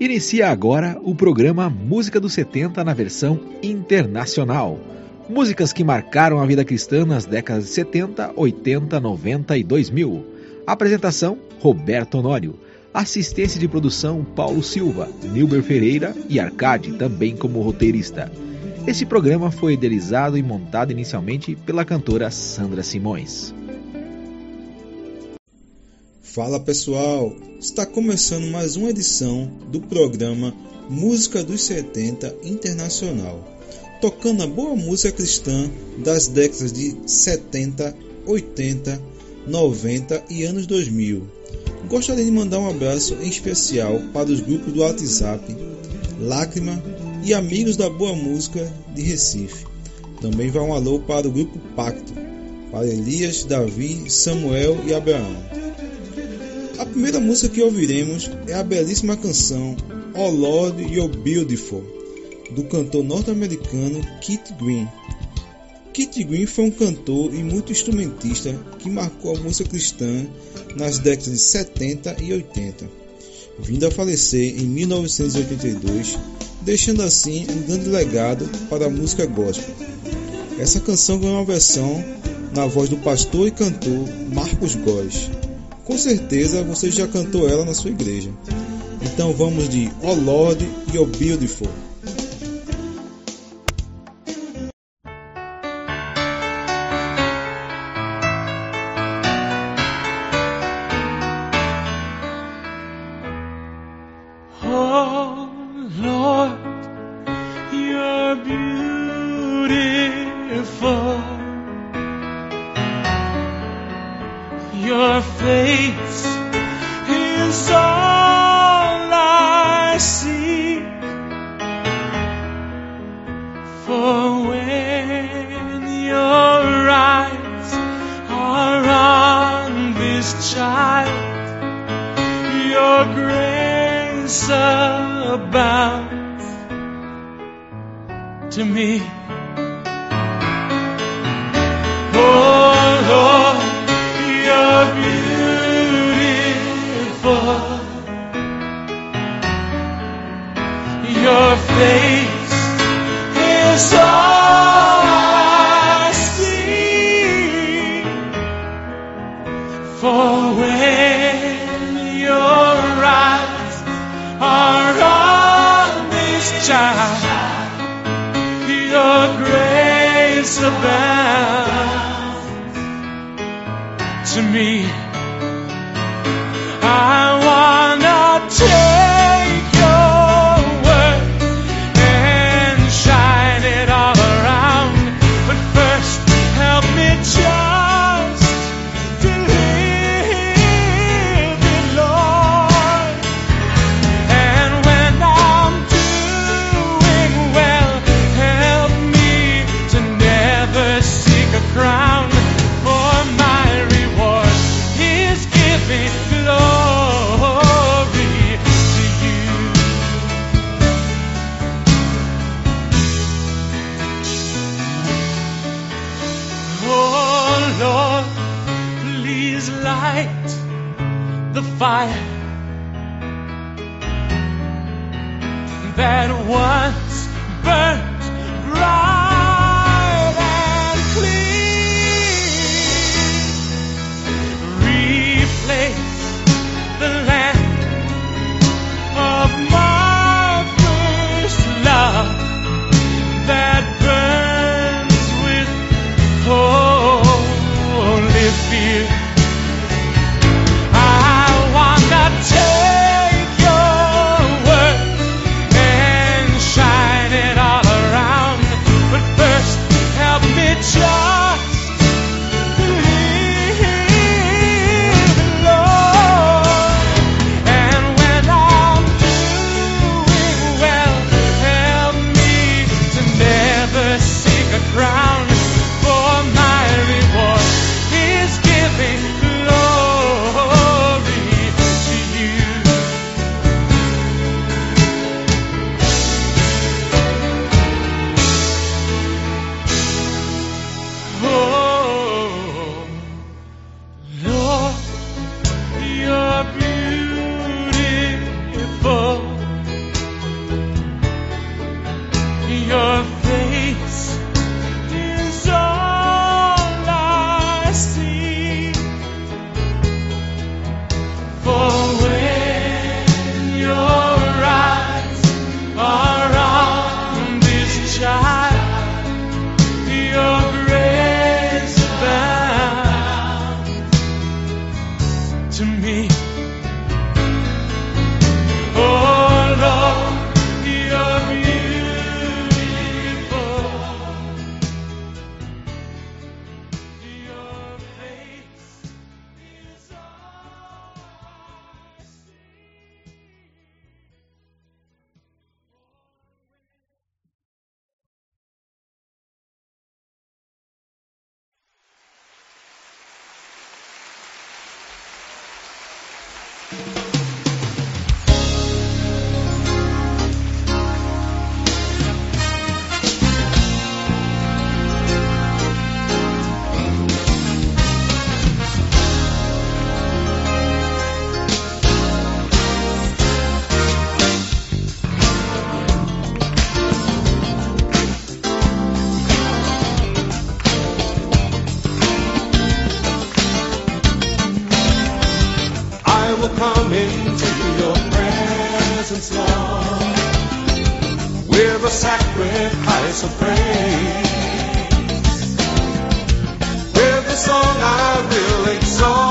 Inicia agora o programa Música dos 70 na versão internacional. Músicas que marcaram a vida cristã nas décadas de 70, 80, 90 e 2000. Apresentação: Roberto Honório. Assistência de produção: Paulo Silva, Nilber Ferreira e Arcade, também como roteirista. Esse programa foi idealizado e montado inicialmente pela cantora Sandra Simões. Fala pessoal, está começando mais uma edição do programa Música dos 70 Internacional, tocando a boa música cristã das décadas de 70, 80, 90 e anos 2000. Gostaria de mandar um abraço em especial para os grupos do WhatsApp Lágrima e Amigos da Boa Música de Recife. Também vai um alô para o grupo Pacto, para Elias, Davi, Samuel e Abraão. A primeira música que ouviremos é a belíssima canção Oh Lord You're Beautiful, do cantor norte-americano Kit Green. Kit Green foi um cantor e muito instrumentista que marcou a música cristã nas décadas de 70 e 80, vindo a falecer em 1982, deixando assim um grande legado para a música gospel. Essa canção ganhou uma versão na voz do pastor e cantor Marcos Góes. Com certeza você já cantou ela na sua igreja. Então vamos de Oh Lord, You're Beautiful. all around. for with a sacrifice of praise. With a song I will exalt.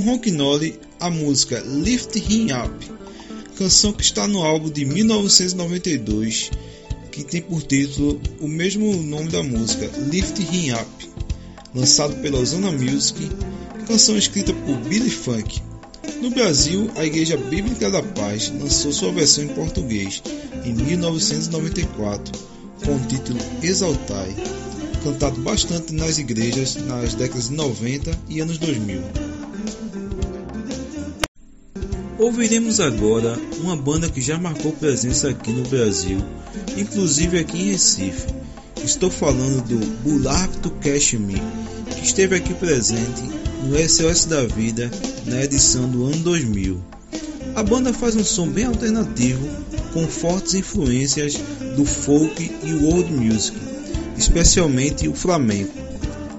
Com Ronquinoli a música Lift Him Up, canção que está no álbum de 1992, que tem por título o mesmo nome da música, Lift Him Up, lançado pela Zona Music, canção escrita por Billy Funk. No Brasil, a Igreja Bíblica da Paz lançou sua versão em português em 1994, com o título Exaltai, cantado bastante nas igrejas nas décadas de 90 e anos 2000. Ouviremos agora uma banda que já marcou presença aqui no Brasil, inclusive aqui em Recife. Estou falando do Bulark to Cash Me, que esteve aqui presente no SOS da Vida na edição do ano 2000. A banda faz um som bem alternativo, com fortes influências do folk e world music, especialmente o flamenco.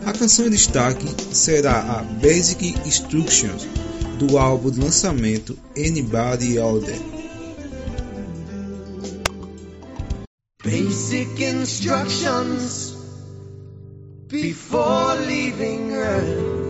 A canção em destaque será a Basic Instructions, do álbum de lançamento Anybody There. Basic instructions before leaving Earth.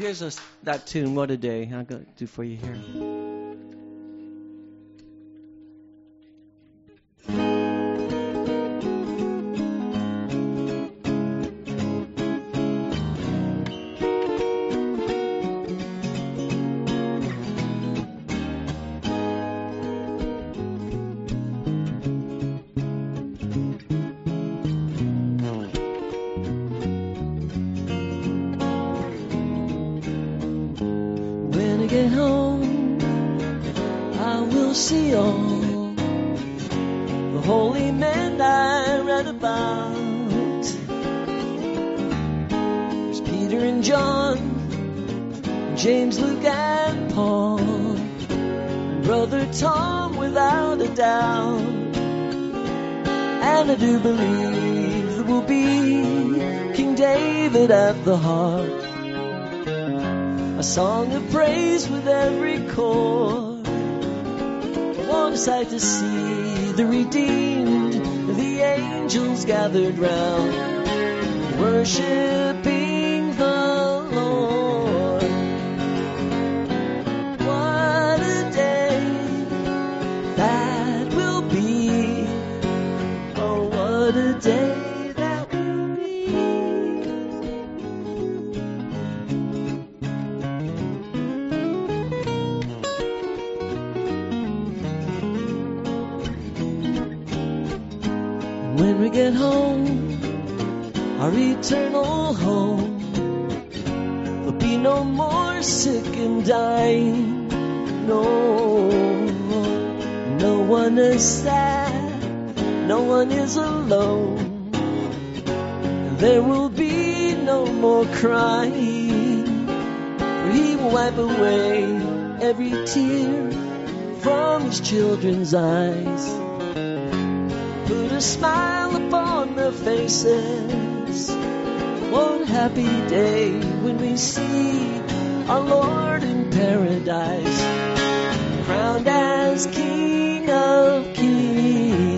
Here's a, that tune, What a Day. To do for you here. All the holy men I read about. There's Peter and John, James, Luke, and Paul, and Brother Tom, without a doubt. And I do believe there will be King David at the heart a song of praise with every chord. Sight to see the redeemed, the angels gathered round, worshiping When we get home, our eternal home, there'll be no more sick and dying. No, no one is sad, no one is alone. There will be no more crying, for He will wipe away every tear from His children's eyes put a smile upon their faces. One happy day when we see our Lord in paradise, crowned as King of Kings.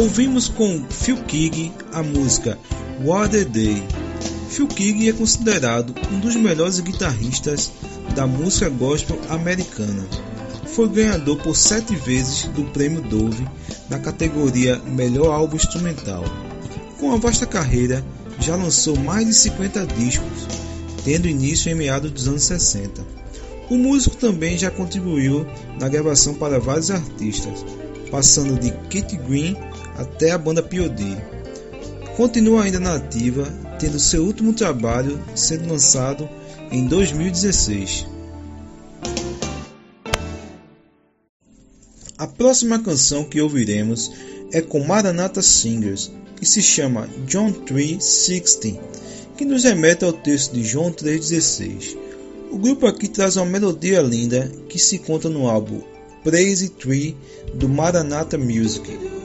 Ouvimos com Phil Keaggy a música What a Day. Phil Keaggy é considerado um dos melhores guitarristas da música gospel americana. Foi ganhador por sete vezes do Prêmio Dove na categoria Melhor Álbum Instrumental. Com uma vasta carreira, já lançou mais de 50 discos, tendo início em meados dos anos 60. O músico também já contribuiu na gravação para vários artistas, passando de Kate Green até a banda POD. Continua ainda na ativa, tendo seu último trabalho sendo lançado em 2016. A próxima canção que ouviremos é com Maranatha Singers, que se chama John 3:16, que nos remete ao texto de João 3:16. O grupo aqui traz uma melodia linda que se conta no álbum Praise Tree do Maranatha Music.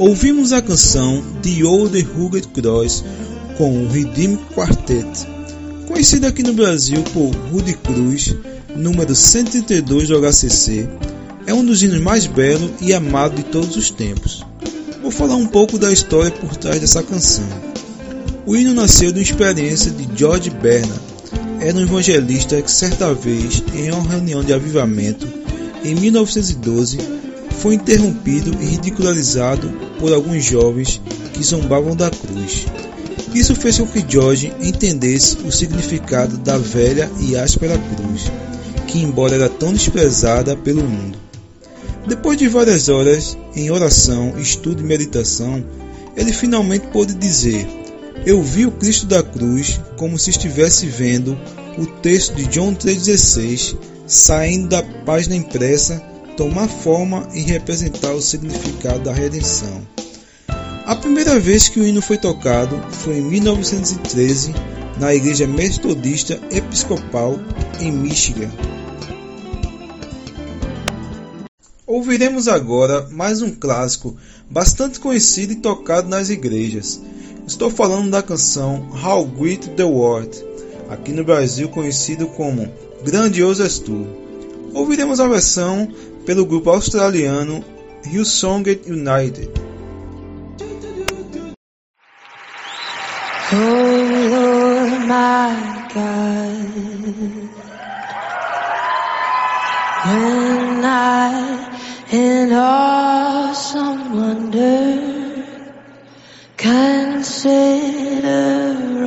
Ouvimos a canção The Old Rugged Cross com o Redeem Quartet, conhecida aqui no Brasil por Rudy Cruz, número 132 do HCC, é um dos hinos mais belos e amados de todos os tempos. Vou falar um pouco da história por trás dessa canção. O hino nasceu de uma experiência de George Bernard, era um evangelista que certa vez, em uma reunião de avivamento, em 1912, foi interrompido e ridicularizado por alguns jovens que zombavam da cruz. Isso fez com que George entendesse o significado da velha e áspera cruz, que embora era tão desprezada pelo mundo. Depois de várias horas em oração, estudo e meditação, ele finalmente pôde dizer: Eu vi o Cristo da cruz como se estivesse vendo o texto de João 3,16 saindo da página impressa tomar forma e representar o significado da redenção. A primeira vez que o hino foi tocado foi em 1913 na Igreja Metodista Episcopal em Michigan. Ouviremos agora mais um clássico bastante conhecido e tocado nas igrejas. Estou falando da canção How Great the World, aqui no Brasil conhecido como Grandioso És Tu. Ouviremos a versão pelo grupo australiano Hillsong United. Oh I consider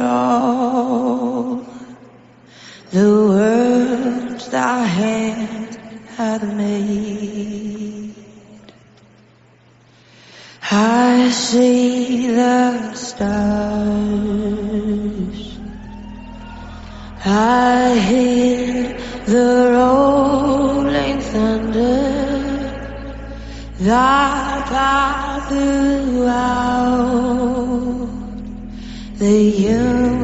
all the thy hand hath made. I see the stars. I hear the rolling thunder. Thy power throughout the universe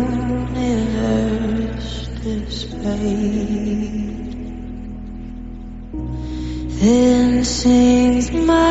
Then sings my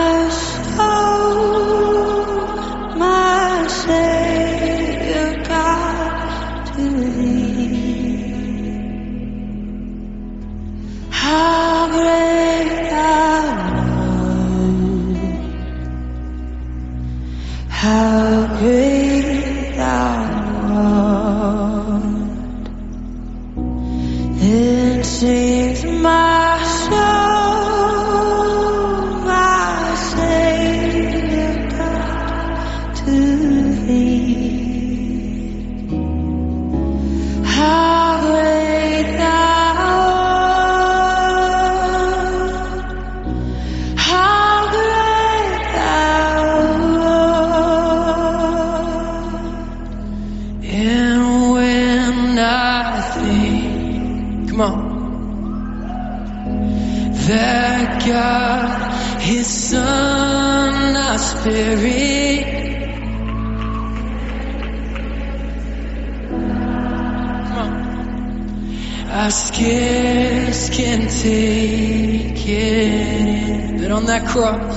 Accra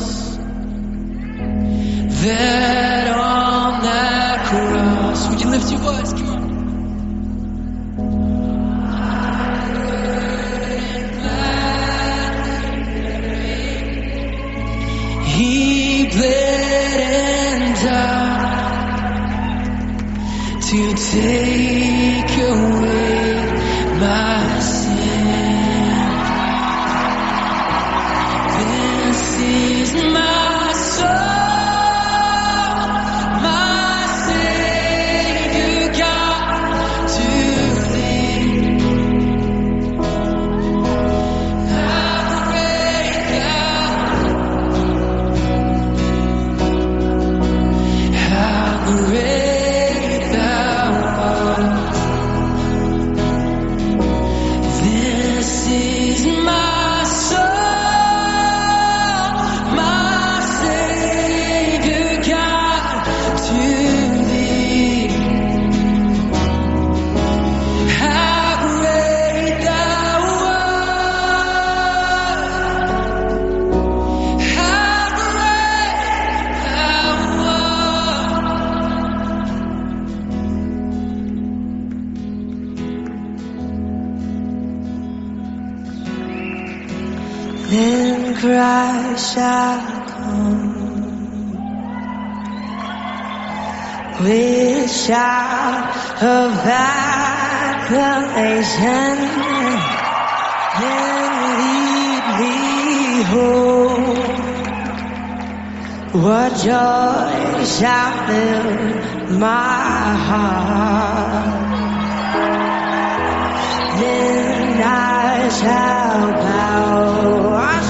of acclamation, then lead me home. What joy shall fill my heart? Then I shall bow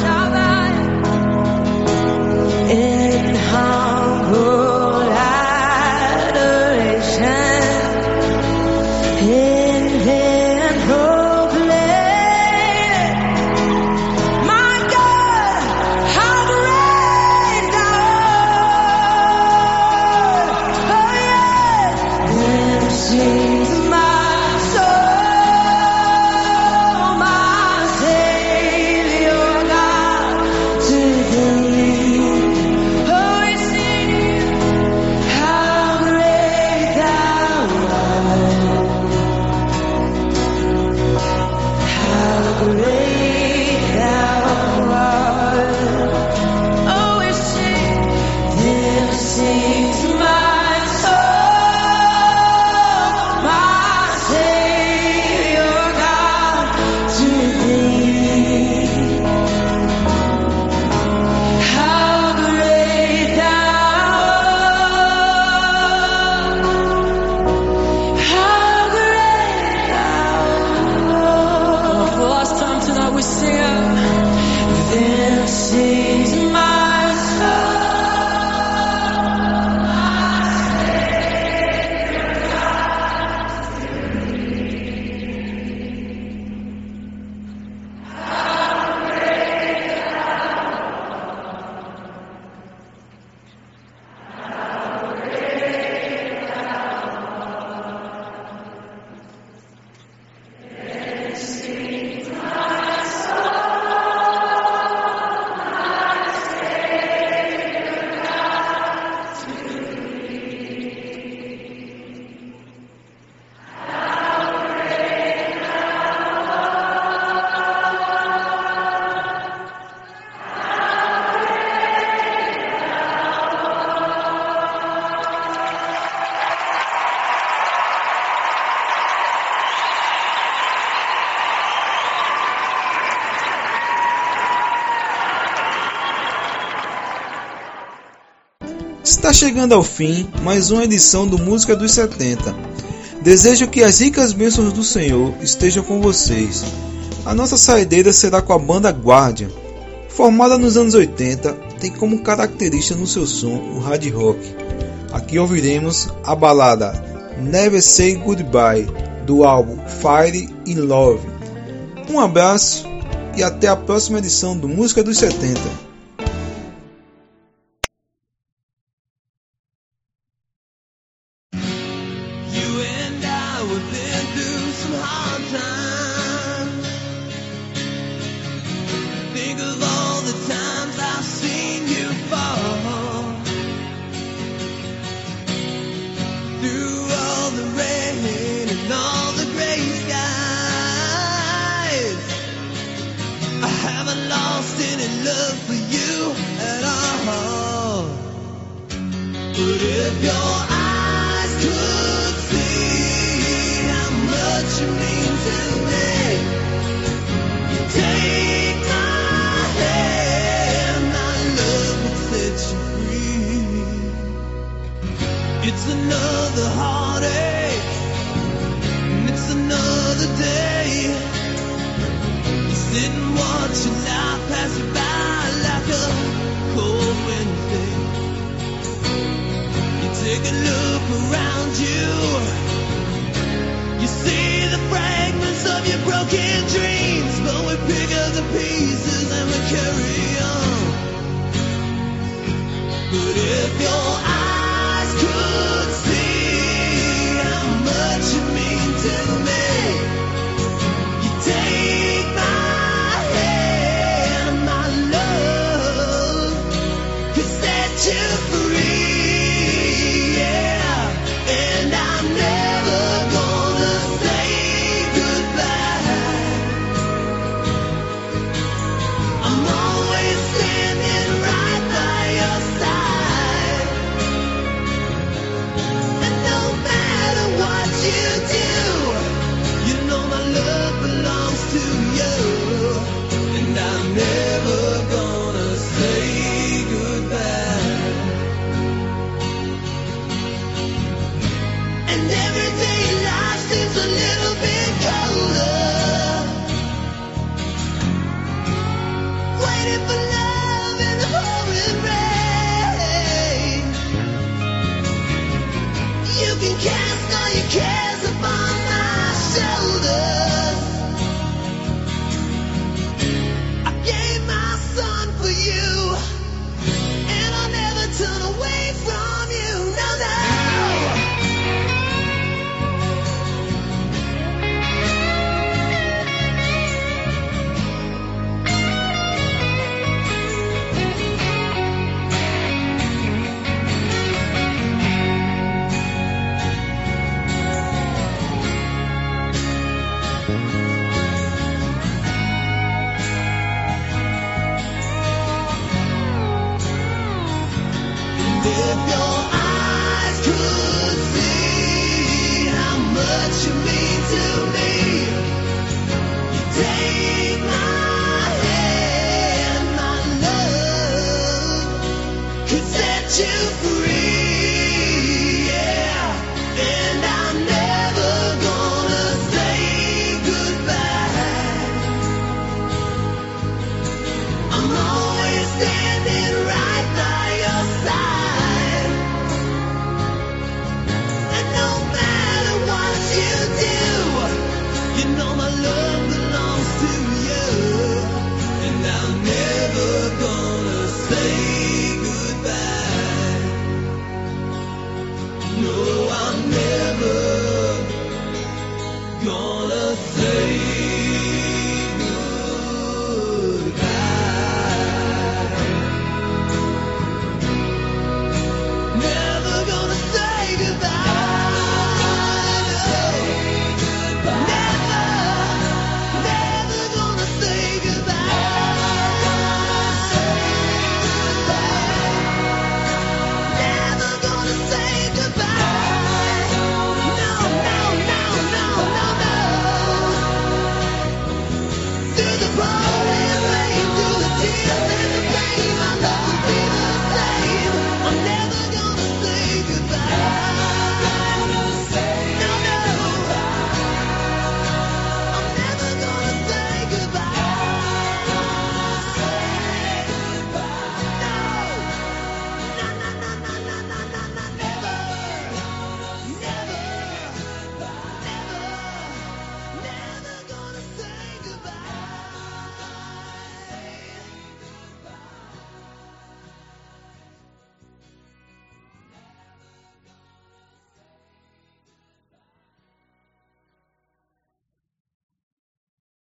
Chegando ao fim mais uma edição do Música dos 70. Desejo que as ricas bênçãos do Senhor estejam com vocês. A nossa saideira será com a banda Guardian. Formada nos anos 80, tem como característica no seu som o hard rock. Aqui ouviremos a balada Never Say Goodbye do álbum Fire in Love. Um abraço e até a próxima edição do Música dos 70.